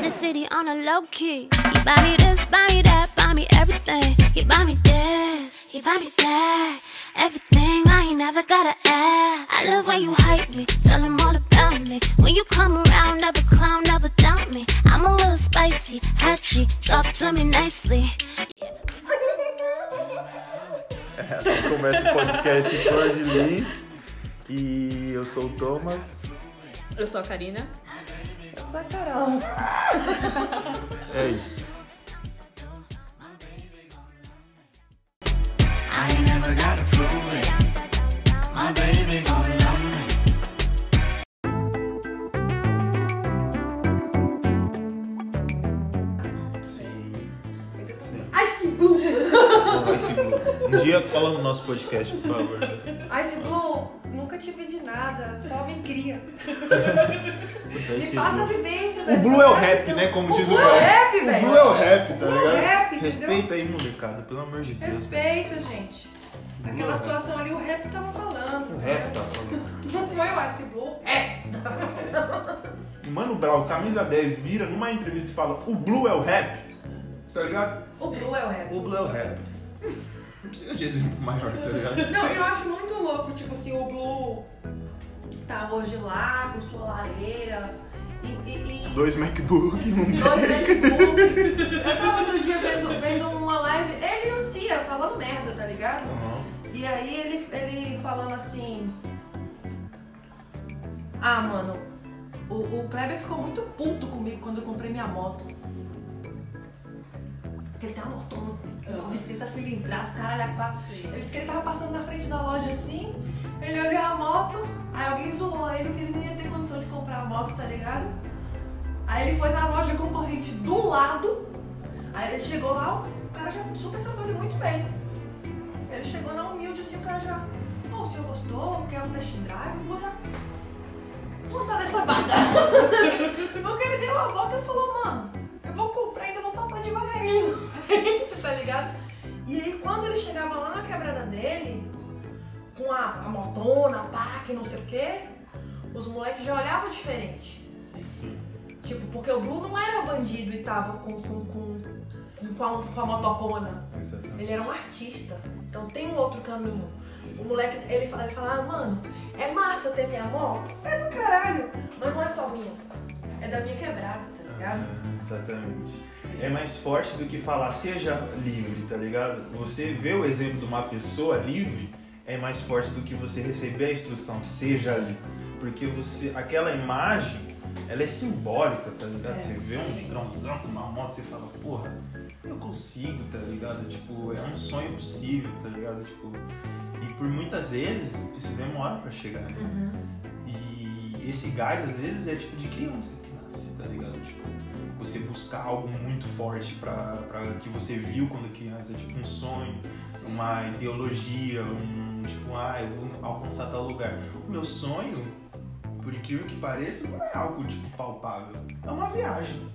Out the city on a low key. You buy me this, buy me that, buy me everything. You buy me this, you buy me that. Everything I ain't never gotta ask. I love when you hype me, tell them all about me. When you come around, never clown, never doubt me. I'm a little spicy, hatchy, talk to me nicely. Assim começa o podcast Flor de Lis. E eu sou o Thomas. Eu sou a Karina. Eu sou a Carol. É isso. I ain't never gotta prove it. My baby gon' Um dia fala no nosso podcast, por favor. Ice Blue, nunca te pedi nada, só me cria. Me passa a vivência, O velho. Blue é o rap, né? Como o diz o Blue é o velho. rap, O velho. Blue é o rap, tá Blue é o ligado? rap, entendeu? Respeita aí, molecada, pelo amor de Deus. Respeita, gente. É Aquela o situação ali, o rap tava falando. O rap entendeu? tá falando. Não foi o Ice Blue, é. Mano Brown, camisa 10, vira numa entrevista e fala: O Blue é o rap. Tá ligado? O Blue é o rap. O Blue é o rap. Não precisa de exemplo maior, tá ligado? Não, eu acho muito louco, tipo assim, o Blue tá hoje lá com sua lareira e. e, e... Dois MacBook, um Dois MacBook. Eu tava outro dia vendo, vendo uma live, ele e o Cia falando merda, tá ligado? Uhum. E aí ele, ele falando assim. Ah, mano, o, o Kleber ficou muito puto comigo quando eu comprei minha moto. Porque ele tava motona, com visita cilindrada, caralho, a quatro. Ele disse que ele tava passando na frente da loja assim, ele olhou a moto, aí alguém zoou ele que ele não ia ter condição de comprar a moto, tá ligado? Aí ele foi na loja concorrente do lado, aí ele chegou lá, o cara já super tratou ele muito bem. Ele chegou na humilde assim, o cara já. Pô, o senhor gostou? Quer um test drive? Pô, já. Vamos dar nessa bagaça. Porque ele deu uma volta e falou, ligado? E aí quando ele chegava lá na quebrada dele, com a, a motona, a pá, que não sei o quê, os moleques já olhavam diferente. Sim. Tipo, porque o Blue não era bandido e tava com, com, com, com, a, com a motocona. Exatamente. Ele era um artista. Então tem um outro caminho. O moleque, ele fala, ele fala, ah, mano, é massa ter minha moto? É do caralho. Mas não é só minha. É da minha quebrada, tá ligado? Ah, exatamente. É mais forte do que falar seja livre, tá ligado? Você vê o exemplo de uma pessoa livre é mais forte do que você receber a instrução seja livre. Porque você, aquela imagem, ela é simbólica, tá ligado? É, você vê um negrãozão com uma moto, você fala, porra, eu consigo, tá ligado? Tipo, é um sonho possível, tá ligado? Tipo, e por muitas vezes isso demora pra chegar, né? Uhum. E esse gás, às vezes, é tipo de criança que nasce, tá ligado? Tipo, você buscar algo muito forte pra, pra que você viu quando criança, tipo um sonho, uma ideologia, um tipo, ah, eu vou alcançar tal lugar. O meu sonho, por incrível que pareça, não é algo tipo palpável. É uma viagem.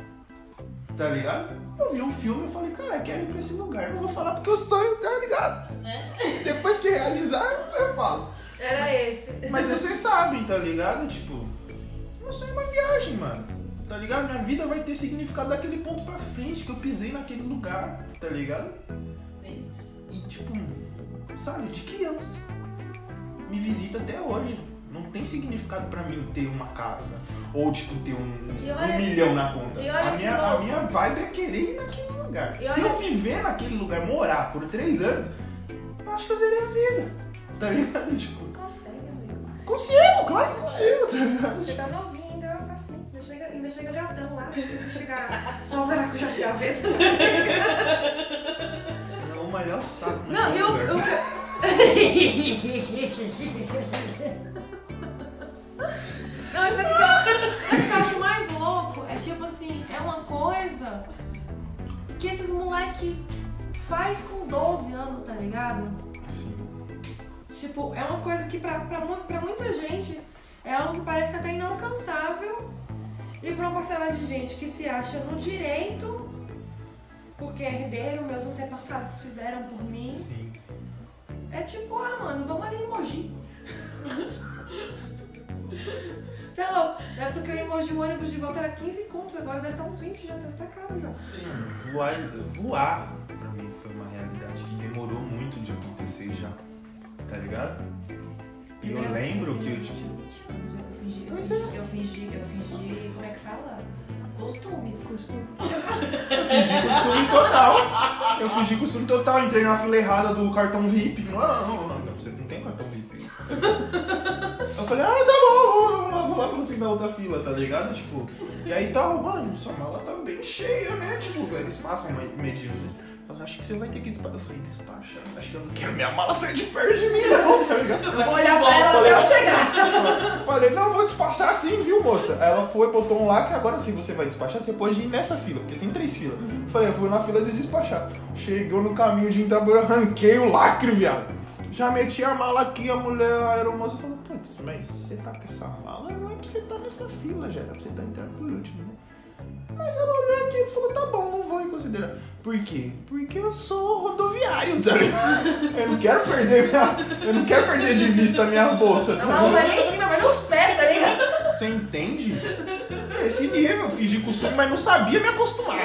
Tá ligado? Eu vi um filme e falei, cara, eu quero ir pra esse lugar. Não vou falar porque eu sonho, tá ligado? Depois que realizar, eu falo. Era esse. Mas vocês sabem, tá ligado? Tipo, eu sonho uma viagem, mano. Tá ligado? Minha vida vai ter significado daquele ponto pra frente, que eu pisei naquele lugar, tá ligado? E tipo, sabe, de criança. Me visita até hoje. Não tem significado pra mim ter uma casa. Ou, tipo, ter um, um milhão na conta. A minha, a minha vibe é querer ir naquele lugar. Se eu viver naquele lugar, morar por três anos, eu acho que eu zerei a vida. Tá ligado? Tipo, Consegue, amigo. Consigo, claro que consigo, tá ligado? Você tá novinho, Chega gatão lá, se você chegar só o maracujá de gaveta. É o melhor saco Não, naquele eu. lugar. eu... Não, isso aqui que eu, sabe o que eu acho mais louco é tipo assim, é uma coisa que esses moleque faz com 12 anos, tá ligado? Sim. Tipo, é uma coisa que pra, pra, pra muita gente é algo que parece até inalcançável. E pra uma parcela de gente que se acha no direito, porque é herdeiro, meus antepassados fizeram por mim. Sim. É tipo, ah, mano, vamos ali em Mogi. Você é louco. Na época que eu ia em Mogi, o ônibus de volta era 15 contos, agora deve estar uns 20, já deve estar caro já. Voar, voar pra mim foi uma realidade que demorou muito de acontecer já. Tá ligado? E eu lembro que eu, fiz, Eu fingi, eu Pois fingi, eu fingi, eu fingi, como é que fala? Costume. Costume. eu fingi costume total. Eu fingi costume total, entrei na fila errada do cartão VIP. Não, não, não, não, você não tem cartão VIP. Eu falei, ah, tá bom, vou lá, vou lá pelo fim da outra fila, tá ligado? Tipo, e aí tá, mano, sua mala tá bem cheia, né? Tipo, eles passam me- Falaram, acho que você vai ter que despachar. Eu falei, despacha, acho que eu não quero minha mala sair de perto de mim, não, tá ligado? Eu vou olhar pra ela até eu chegar. Falei, não, vou despachar sim, viu, moça? Aí ela foi, botou um lá que agora sim você vai despachar, você pode ir nessa fila, porque tem três filas. Falei, eu fui na fila de despachar. Chegou no caminho de entrar, eu arranquei o lacre, viado. Já meti a mala aqui, a mulher, a aeromoça falou, putz, mas você tá com essa mala, não é pra você estar nessa fila, já era pra você estar entrando por último, né? Mas ela olhou aqui e falou, tá bom, não vou considerar. Por quê? Porque eu sou rodoviário, tá ligado? Eu não quero perder minha. Eu não quero perder de vista a minha bolsa, tá A mala ligado? vai nem em cima, vai nos pés, tá ligado? Você entende? Esse nível, fingi costume, mas não sabia me acostumar.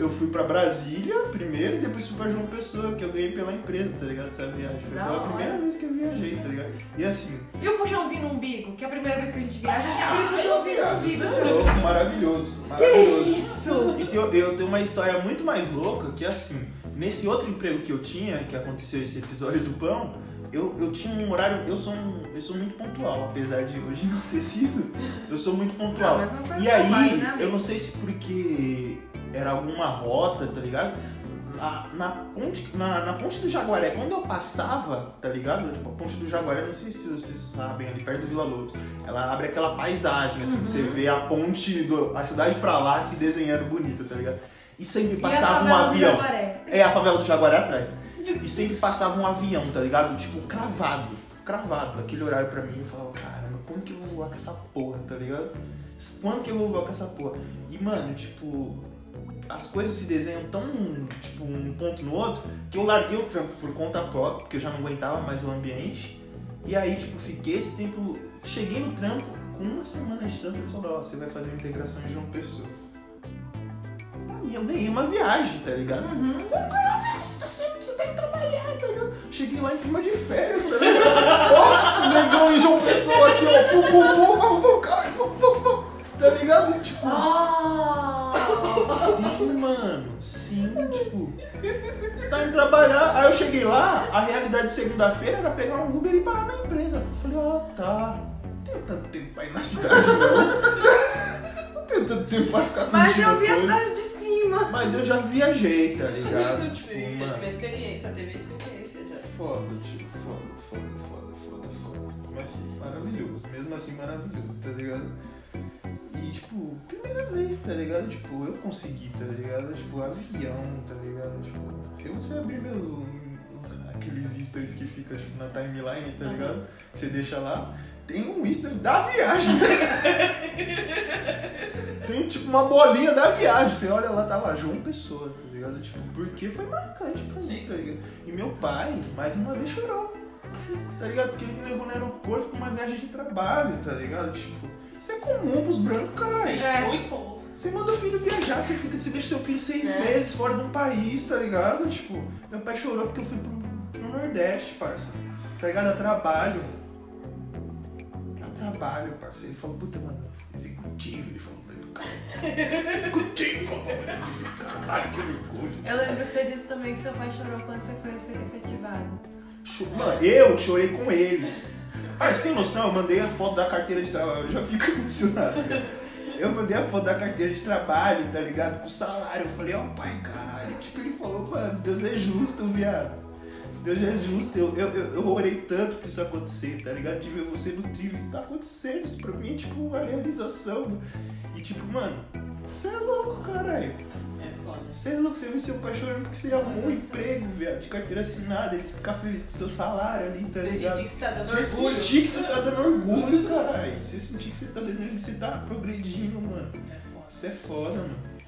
Eu fui pra Brasília primeiro e depois fui pra João Pessoa, que eu ganhei pela empresa, tá ligado? Essa viagem. Foi Da pela hora. primeira vez que eu viajei, tá ligado? E assim. E o puxãozinho no umbigo? Que é a primeira vez que a gente viaja, tem aquele puxãozinho no umbigo. Isso é louco, maravilhoso. Maravilhoso. Isso! E tem- eu tenho uma história muito mais louca que assim, nesse outro emprego que eu tinha, que aconteceu esse episódio do pão, eu, eu tinha um horário, eu sou, um, eu sou muito pontual, apesar de hoje não ter sido, eu sou muito pontual. Não, mas não foi e trabalho, aí, né, eu não sei se porque era alguma rota, tá ligado? Na, na, ponte, na, na ponte do Jaguaré, quando eu passava, tá ligado? Tipo, a ponte do Jaguaré, não sei se vocês sabem, ali perto do Vila Lobos, ela abre aquela paisagem, assim, Uhum. você vê a ponte, do, a cidade pra lá se desenhando bonita, tá ligado? E sempre E passava um favela do avião. É, a favela do Jaguaré atrás. E sempre passava um avião, tá ligado? Tipo, cravado. Cravado. Aquele horário pra mim, eu falava, caramba, quando que eu vou voar com essa porra, tá ligado? Quando que eu vou voar com essa porra? E, mano, tipo, as coisas se desenham tão, tipo, um ponto no outro, que eu larguei o trampo por conta própria, porque eu já não aguentava mais o ambiente. E aí, tipo, fiquei esse tempo. Cheguei no trampo, com uma semana de trampo, eles falaram, ó, você vai fazer integração de João Pessoa. E eu ganhei uma viagem, tá ligado? Uhum. Você não ganhou a viagem, você tá sempre, você tem que trabalhar, tá ligado? Cheguei lá em clima de férias, tá ligado? Ó, o negão em João Pessoa aqui, ó, pum, pum, pum, vamos, vamos, caralho, pum, pum, pum, tá ligado? Tipo, Ah! Sim, mano, sim, tipo, você tá indo trabalhar. Aí eu cheguei lá, a realidade de segunda-feira era pegar um Uber e parar na empresa. Eu falei, ah, tá, não tenho tanto tempo pra ir na cidade, não. Não tenho tanto tempo pra ficar Mas curtindo eu vi a cidade de cima. Mas eu já viajei, tá ligado? tipo, Sim, mano. teve experiência, teve experiência já. Foda, tipo, foda, foda, foda, foda, foda. Mas assim, maravilhoso. Mesmo assim, maravilhoso, tá ligado? E, tipo, primeira vez, tá ligado? Tipo, eu consegui, tá ligado? Tipo, avião, tá ligado? Tipo, se você abrir meu. Aqueles stories que fica tipo, na timeline, tá ligado? Que você deixa lá, tem um history da viagem. tem tipo uma bolinha da viagem. Você olha lá, tá lá, João Pessoa, tá ligado? Tipo, porque foi marcante pra mim, Sim. tá ligado? E meu pai, mais uma vez, chorou. Tá ligado? Porque ele me levou no aeroporto pra uma viagem de trabalho, tá ligado? Tipo, isso é comum pros brancos, caralho. Sim, É. muito bom. Você manda o filho viajar, você, fica, você deixa seu filho seis É. meses fora de um país, tá ligado? Tipo, meu pai chorou porque eu fui pro, pro Nordeste, parça. Tá ligado? A trabalho. A trabalho, parça. Ele falou, puta, mano, executivo. Ele falou, mas o cara. Executivo, falou, caralho, que orgulho. Eu lembro que você disse também que seu pai chorou quando você foi ser efetivado. Mano, eu chorei com ele. Cara, você tem noção? Eu mandei a foto da carteira de trabalho, eu já fico emocionado. Eu mandei a foto da carteira de trabalho, tá ligado? Com salário. Eu falei, ó pai, caralho. Tipo, ele falou, mano, Deus é justo, viado. Deus é justo. Eu, eu, eu, eu orei tanto pra isso acontecer, tá ligado? De ver você no trio, isso tá acontecendo. Isso pra mim é tipo uma realização. E tipo, mano, você é louco, caralho. É foda. Você é louco, você vê seu pai chorando porque você arrumou um emprego, viado, de carteira assinada, ele ficar feliz com o seu salário ali, tá Você ligado? sentir que você tá dando Você orgulho. sentir que você tá dando orgulho, caralho. Você sentir que você tá dando que você tá progredindo, mano. É foda. Isso é foda, mano.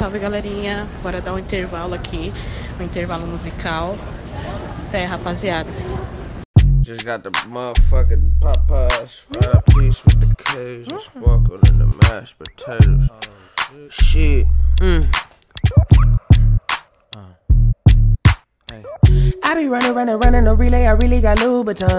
Salve galerinha, bora dar um intervalo aqui. pro intervalo musical. Fé, rapaziada. Just got the motherfucking Popeyes five piece with the cage. Just walking in the mashed potatoes. Shit. Mm. I be running, running, running a relay. I really got Louboutin.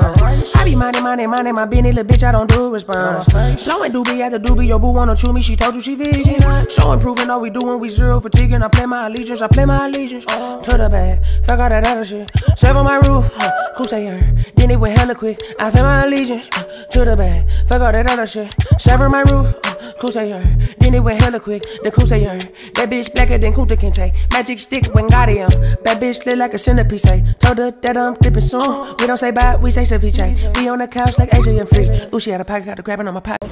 I be minding, minding, minding my business. Little bitch, I don't do response. Blowing doobie at the doobie. Your boo wanna chew me. She told you she vegan. So improving all we doing. We zero fatiguing. I play my allegiance. I play my allegiance to the bag. Fuck all that other shit. Serve on my roof. Uh, who say her? Then it went hella quick. I play my allegiance uh, to the bag. Fuck all that other shit. Serve on my roof. Uh, say her? Then it went hella quick. The cool say her. That bitch blacker than Kunta Kinte. Magic stick when Wingardium. That bitch look like a centerpiece. Ay. Told her that I'm dipping soon. We don't say bye, we say ceviche. We on the couch like AJ and Free. Ooh, she had a pocket, got the grabbing on my pocket.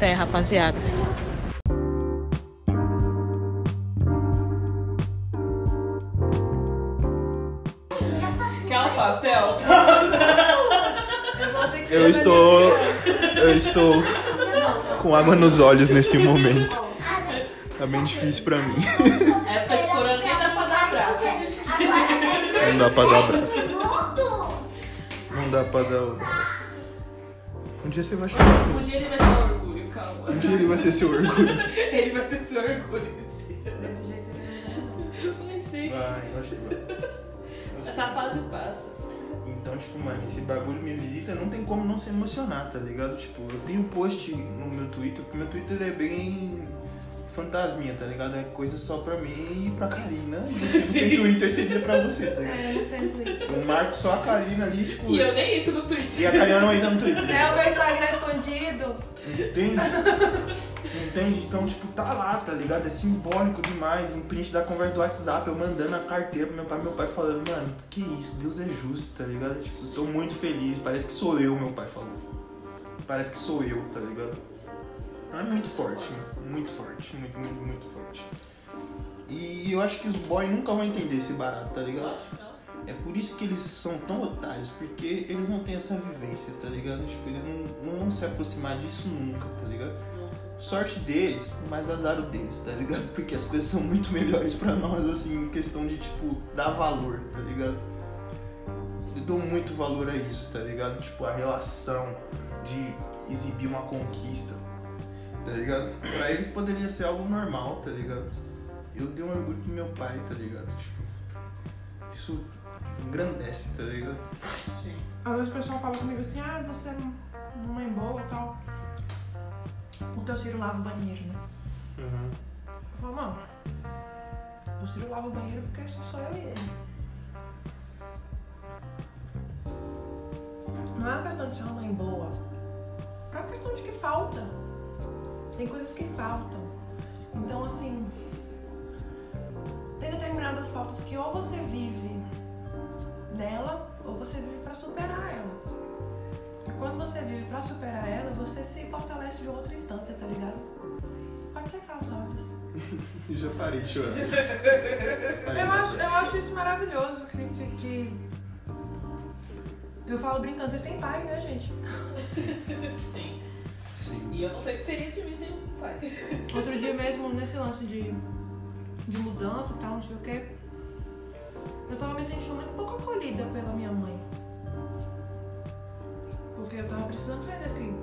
Fé, rapaziada. Quer um papel? Eu estou. Eu estou com água nos olhos nesse momento. Tá bem difícil pra mim. Época Não dá pra dar abraço. Não dá pra dar abraço. Um dia você vai chorar. Um dia ele vai ser orgulho, calma. Um dia ele vai ser seu orgulho. Ele vai ser seu orgulho. Desse jeito ele não eu vai. Essa fase passa. Então, tipo, mano, esse bagulho me visita, não tem como não se emocionar, tá ligado? Tipo, eu tenho um post no meu Twitter, porque meu Twitter é bem fantasminha, tá ligado? É coisa só pra mim e pra Karina. E você não tem Twitter, seria pra você, tá ligado? É, eu não tenho Twitter. Eu marco só a Karina ali, tipo. E eu nem entro no Twitter. E a Karina não entra no Twitter. É o meu Instagram escondido. Entende? Entende? Então, tipo, tá lá, tá ligado? É simbólico demais. Um print da conversa do WhatsApp, eu mandando a carteira pro meu pai, meu pai falando, mano, que isso, Deus é justo, tá ligado? Tipo, eu tô muito feliz, parece que sou eu, meu pai falou. Parece que sou eu, tá ligado? É muito forte, muito forte, muito, muito, muito forte. E eu acho que os boys nunca vão entender esse barato, tá ligado? É por isso que eles são tão otários, porque eles não têm essa vivência, tá ligado? Tipo, eles não, não vão se aproximar disso nunca, tá ligado? Sorte deles, mas azar o deles, tá ligado? Porque as coisas são muito melhores pra nós, assim, em questão de, tipo, dar valor, tá ligado? Eu dou muito valor a isso, tá ligado? Tipo, a relação de exibir uma conquista, tá ligado? Pra eles poderia ser algo normal, tá ligado? Eu dei um orgulho pro meu pai, tá ligado? Tipo, isso engrandece, tá ligado? Sim. Às vezes o pessoal fala comigo assim, ah, você é uma mãe boa e tal. Porque o Ciro lava o banheiro, né? Uhum. Eu falo, mano, o Ciro lava o banheiro porque só sou eu e ele. Não é uma questão de ser uma mãe boa. É uma questão de que falta. Tem coisas que faltam. Então, assim, tem determinadas faltas que ou você vive dela ou você vive pra superar ela. E quando você vive pra superar ela, você se fortalece de outra instância, tá ligado? Pode secar os olhos. Eu já parei de chorar. Parei Eu acho, eu acho isso maravilhoso que, que, que- Eu falo brincando, vocês têm pai, né, gente? Sim. Sim. E eu não sei o que seria de mim sem um pai. Outro dia mesmo, nesse lance de, de mudança e tal, não sei o quê, eu tava me sentindo muito pouco acolhida pela minha mãe. Porque eu tava precisando sair daqui.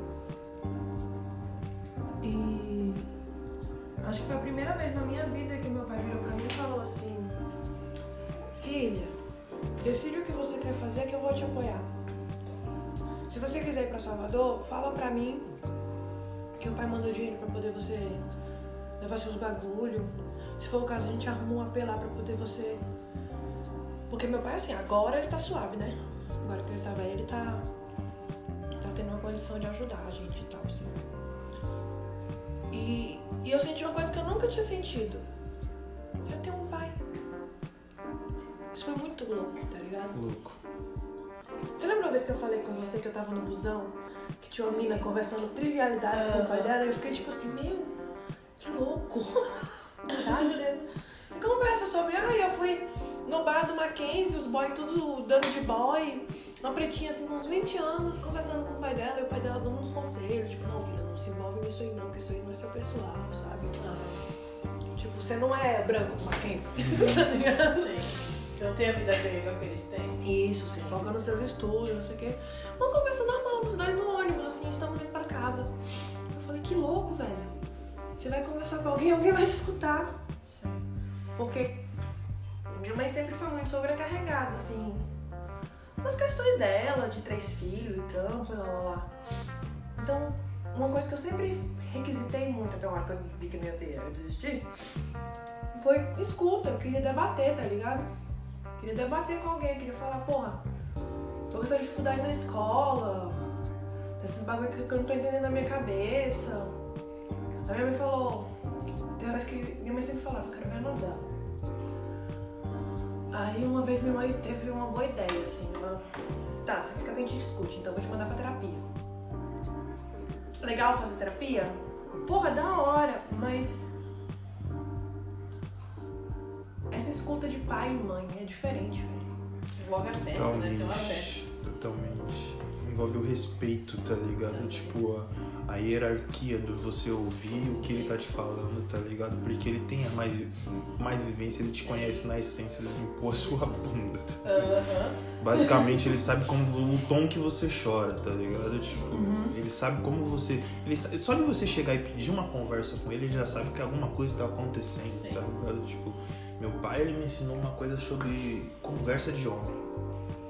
E acho que foi a primeira vez na minha vida que meu pai virou pra mim e falou assim: Filha, decide o que você quer fazer que eu vou te apoiar. Se você quiser ir pra Salvador, fala pra mim que o pai manda dinheiro pra poder você levar seus bagulho. Se for o caso, a gente arruma um AP lá pra poder você. Porque meu pai, assim, agora ele tá suave, né? Agora que ele tá velho, ele tá. tá tendo uma condição de ajudar a gente e tal, assim. E, e eu senti uma coisa que eu nunca tinha sentido. Eu tenho um pai. Isso foi muito louco, tá ligado? Louco. Você lembra uma vez que eu falei com você que eu tava no busão? Tinha uma menina conversando trivialidades com o pai dela? E eu fiquei tipo assim, meu, que louco. Sabe? Você conversa sobre, ah, eu fui no bar do Mackenzie, os boys tudo dando de boy. Uma pretinha assim, com uns 20 anos, conversando com o pai dela. E o pai dela dando uns conselhos. Tipo, não, filha, não se envolve nisso aí não, que isso aí não é seu pessoal, sabe? Tipo, você não é branco do Mackenzie. tá ligado? Sim. Eu não tenho a vida grega que eles têm. Isso, se foca nos seus estudos, não sei o quê. Uma conversa normal, os dois no ônibus, assim, estamos indo pra casa. Eu falei, que louco, velho. Você vai conversar com alguém, alguém vai te escutar. Porque minha mãe sempre foi muito sobrecarregada, assim, nas questões dela, de três filhos e trampo e lá lá lá. Então, uma coisa que eu sempre requisitei muito, até uma hora que eu vi que não ia ter, eu desisti, foi escuta, eu queria debater, tá ligado? Queria debater com alguém, queria falar, porra, tô com essa dificuldade na escola, desses bagulho que eu não tô entendendo na minha cabeça. A minha mãe falou, tem horas que minha mãe sempre falava, eu quero ver a novela. Aí uma vez minha mãe teve uma boa ideia, assim, ela, tá, você fica que a gente discute, então eu vou te mandar pra terapia. Legal fazer terapia? Porra, da hora, mas escuta de pai e mãe é diferente, velho. Envolve afeto, né? Tem um afeto. Totalmente. Totalmente. Envolve o respeito, tá ligado? Tipo, a, a hierarquia do você ouvir o que ele tá te falando, tá ligado? Porque ele tem a mais, mais vivência, ele te conhece na essência de impor a sua bunda. tá Aham. Basicamente, ele sabe como o tom que você chora, tá ligado? Tipo, ele sabe como você. Ele, só de você chegar e pedir uma conversa com ele, ele já sabe que alguma coisa tá acontecendo, Sim. tá ligado? Tipo, meu pai, ele me ensinou uma coisa sobre conversa de homem,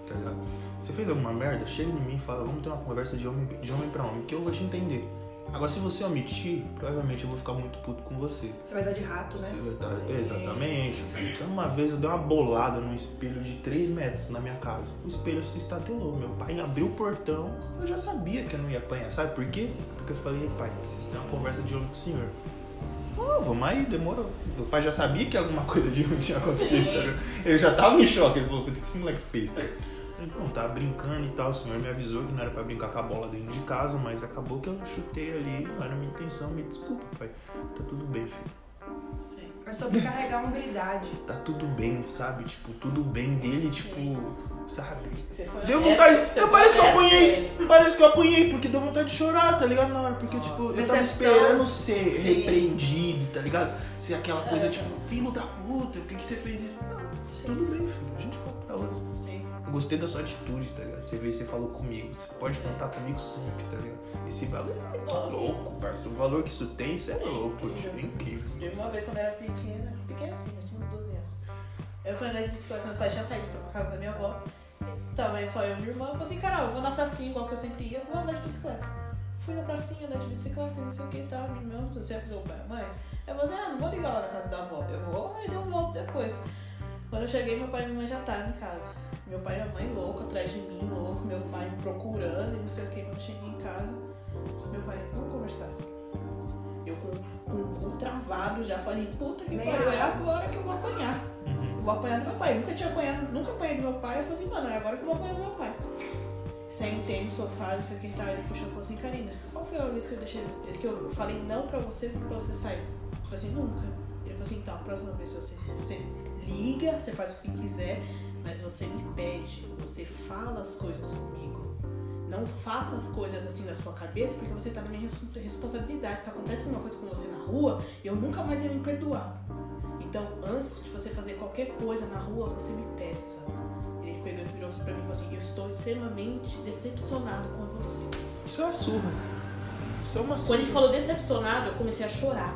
tá ligado? Você fez alguma merda, chega em mim e fala, vamos ter uma conversa de homem, de homem pra homem, que eu vou te entender. Agora, se você omitir, provavelmente eu vou ficar muito puto com você. Você vai dar de rato, né? Sim. Exatamente. Então, uma vez eu dei uma bolada num espelho de 3 metros na minha casa. O espelho se estatelou. Meu pai abriu o portão. Eu já sabia que eu não ia apanhar. Sabe por quê? Porque eu falei, pai, preciso ter uma conversa de homem com o senhor. Oh, vamos aí, demorou. Meu pai já sabia que alguma coisa de homem tinha acontecido. Tá? Ele já tava em choque. Ele falou, o que esse moleque fez? Tá? Falei, Não, tava brincando e tal. O senhor me avisou que não era pra brincar com a bola dentro de casa, mas acabou que eu chutei ali. Não era minha intenção. Me desculpa, pai. Tá tudo bem, filho Sim. É sobrecarregar a hombridade. tá tudo bem, sabe? Tipo, tudo bem dele, tipo, sabe? Você foi Deu vontade. você Eu parece que eu apanhei. ele. Parece que eu apanhei, porque deu vontade de chorar, tá ligado? Na hora, porque, tipo, eu tava esperando ser Sim. repreendido, tá ligado? Ser aquela coisa, É. tipo, filho da puta, por que, que você fez isso? Não, tudo bem, filho. A gente conta pra outra. Eu gostei da sua atitude, tá ligado? Você veio você falou comigo. Você pode contar comigo sempre, tá ligado? Esse valor é muito Nossa. louco, parceiro. O valor que isso tem, isso é louco, Incrível. é incrível. Teve uma vez quando eu era pequena, pequena assim, eu tinha uns 12 anos. Eu fui andar de bicicleta, meus pais tinham saído pra casa da minha avó. Tava aí só eu e minha irmã. Eu falei assim, Carol, eu vou na pracinha igual que eu sempre ia, vou andar de bicicleta. Fui na pracinha, andar de bicicleta, não sei o que e tal. Minha irmã, você avisou o pai mãe? Eu falei assim, ah, não vou ligar lá na casa da avó. Eu vou lá e eu volto depois. Quando eu cheguei, meu pai e minha mãe já estavam em casa. Meu pai e minha mãe louco atrás de mim, louco. Meu pai me procurando e não sei o que. Quando eu cheguei em casa, meu pai, vamos conversar. Eu com, com o cu travado já falei, puta que pariu, é agora que eu vou apanhar. Eu vou apanhar do meu pai. Eu nunca tinha apanhado, nunca apanhei do meu pai. Eu falei assim, mano, é agora que eu vou apanhar do meu pai. Sentei no sofá, não sei o que tal. Ele puxou e falou assim, Karina, qual foi a vez que eu deixei. que eu falei não pra você pra você sair? Eu falei assim, nunca. Ele falou assim, então, a próxima vez você, você liga, você faz o que quiser, mas você me pede, você fala as coisas comigo. Não faça as coisas assim na sua cabeça, porque você tá na minha res- responsabilidade. Se acontece alguma coisa com você na rua, eu nunca mais ia me perdoar. Então, antes de você fazer qualquer coisa na rua, você me peça. Ele pegou e virou pra mim e falou assim: Eu estou extremamente decepcionado com você. Isso é uma surra. Isso é uma surra. Quando ele falou decepcionado, eu comecei a chorar.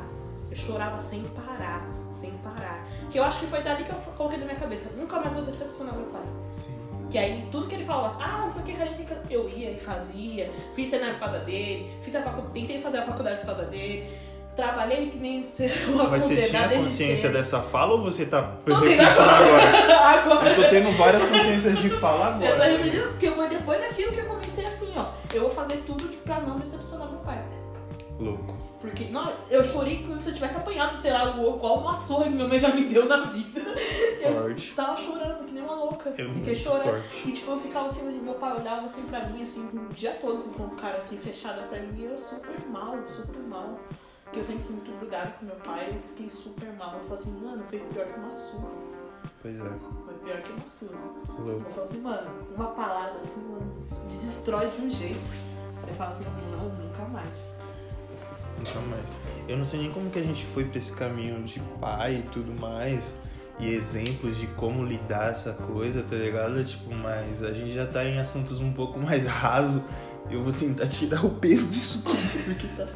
Eu chorava sem parar, sem parar. Que eu acho que foi dali que eu coloquei na minha cabeça: Nunca mais vou decepcionar meu pai. Sim. Que aí tudo que ele falava, ah, não sei o que, cara, fica... eu ia e fazia, fiz cenário por causa dele, fiz a facu... tentei fazer a faculdade por causa dele, trabalhei que nem ser uma Mas você tinha consciência cedo. dessa fala ou você tá refletindo agora? Agora. Eu tô tendo várias consciências de fala Eu tô agora. repetindo porque foi depois daquilo que eu comecei assim, ó. Eu vou fazer tudo de- pra não decepcionar meu pai. Louco. Porque, não, eu chorei como se eu tivesse apanhado, sei lá, qual uma surra que minha mãe já me deu na vida. Eu Forte. tava chorando, que nem uma louca. É Fiquei chorando. forte. E tipo, eu ficava assim, meu pai olhava assim pra mim, assim, o dia todo com o cara assim, fechado pra mim, e eu super mal, super mal. Porque eu sempre fui muito grudada com meu pai, eu fiquei super mal. Eu falei assim, mano, foi pior que uma surra. Pois é. Foi pior que uma surra. Louco. Eu falo assim, mano, uma palavra assim, mano, destrói de um jeito. Você fala assim, não, nunca mais. Nunca mais. Eu não sei nem como que a gente foi pra esse caminho de pai e tudo mais. e exemplos de como lidar essa coisa, tá ligado? Tipo, mas a gente já tá em assuntos um pouco mais raso. Eu vou tentar tirar o peso disso tudo, porque tá.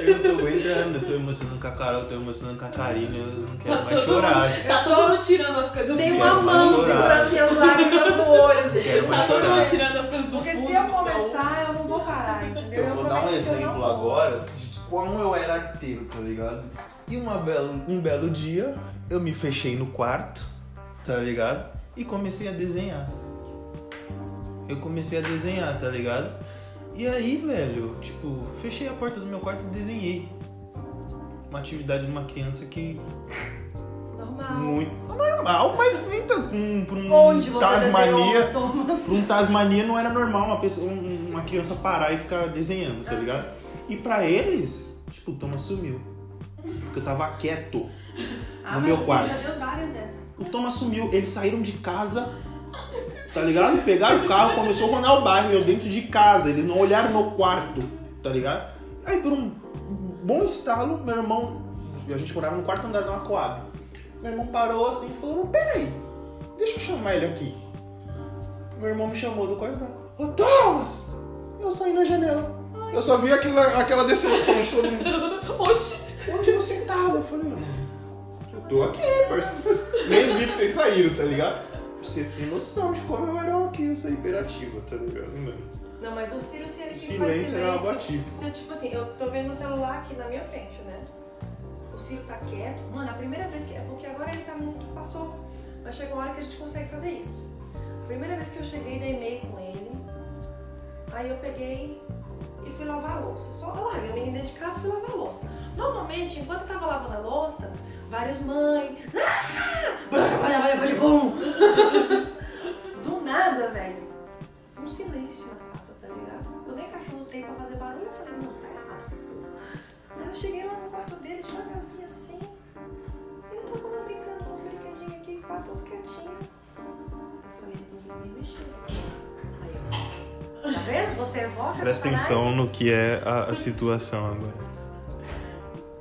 Eu não tô aguentando, eu tô emocionando com a Carol, eu tô emocionando com a Karina, eu não quero mais chorar. Tá todo mundo tirando as coisas Tem assim. uma mão segurando minhas lágrimas no olho, gente. Tá todo mundo tirando as coisas do Porque fundo, se eu então. começar, eu não vou parar, entendeu? Eu vou dar um eu exemplo agora de como eu era arteiro, tá ligado? E uma belo, um belo dia eu me fechei no quarto, tá ligado? E comecei a desenhar. Eu comecei a desenhar, tá ligado? E aí, velho, tipo, fechei a porta do meu quarto e desenhei. Uma atividade de uma criança que Normal. muito normal, mas nem tá um, pra um Onde Tasmania. desenhou, um Tasmania não era normal uma, pessoa, um- uma criança parar e ficar desenhando, tá ligado? E pra eles, tipo, o Thomas sumiu. Porque eu tava quieto Ah, no meu quarto. já deu várias dessas. O Thomas sumiu, eles saíram de casa, tá ligado? Pegaram o carro, começou a rodar o bairro, eu dentro de casa, eles não olharam no quarto, tá ligado? Aí por um bom estalo, meu irmão, a gente morava no quarto andar de uma Coab. Meu irmão parou assim e falou, não, peraí, deixa eu chamar ele aqui. Meu irmão me chamou do quarto e falou, ô Thomas! Eu saí na janela. Eu só vi aquela, aquela decepção de todo mundo. Oxi. Onde você tava? Eu falei, eu tô aqui, parceiro. Nem vi que vocês saíram, tá ligado? Você tem noção de como eu era uma criança hiperativa, tá ligado, mano? Não, mas o Ciro, se ele Silêncio era algo atípico. se eu, tipo assim, eu tô vendo o celular aqui na minha frente, né? O Ciro tá quieto. Mano, a primeira vez que. É porque agora ele tá muito. Passou. Mas chega uma hora que a gente consegue fazer isso. A primeira vez que eu cheguei, dei e-mail com ele. Aí eu peguei e fui lavar a louça. Só eu larguei a menina dentro de casa e fui lavar a louça. Normalmente, enquanto eu tava lavando a louça, várias mães. Ah! Do nada, velho. Um silêncio na casa, tá ligado? Eu nem cachorro tem pra fazer barulho, eu falei, não, tá errado essa porra. Aí eu cheguei lá no quarto dele, devagarzinho assim. Ele tava lá brincando com os brinquedinhos aqui, pá, tudo quietinho. Eu falei, ninguém mexeu. Tá vendo? Você evoca Presta Satanás. atenção no que é a, a situação agora.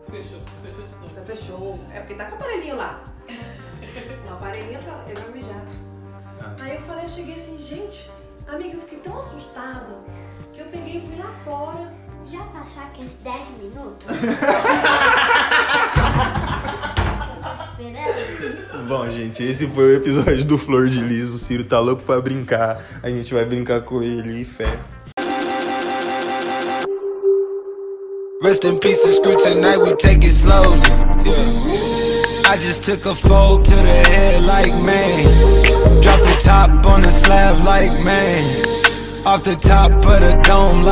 Fechou, fechou de novo. Fechou. É porque tá com o aparelhinho lá. O aparelhinho tá lá, ele vai mijar. Ah. Aí eu falei, eu cheguei assim, gente, amiga, eu fiquei tão assustada que eu peguei e fui lá fora. Já passou aqueles 10 minutos? Esperando. Bom, gente, esse foi o episódio do Flor de Lis. O Ciro tá louco pra brincar. A gente vai brincar com ele e fé. Rest in peace, screw tonight, we take it slowly. I just took a fold to the head like man. Drop the top on the slab like man. Off the top of the dome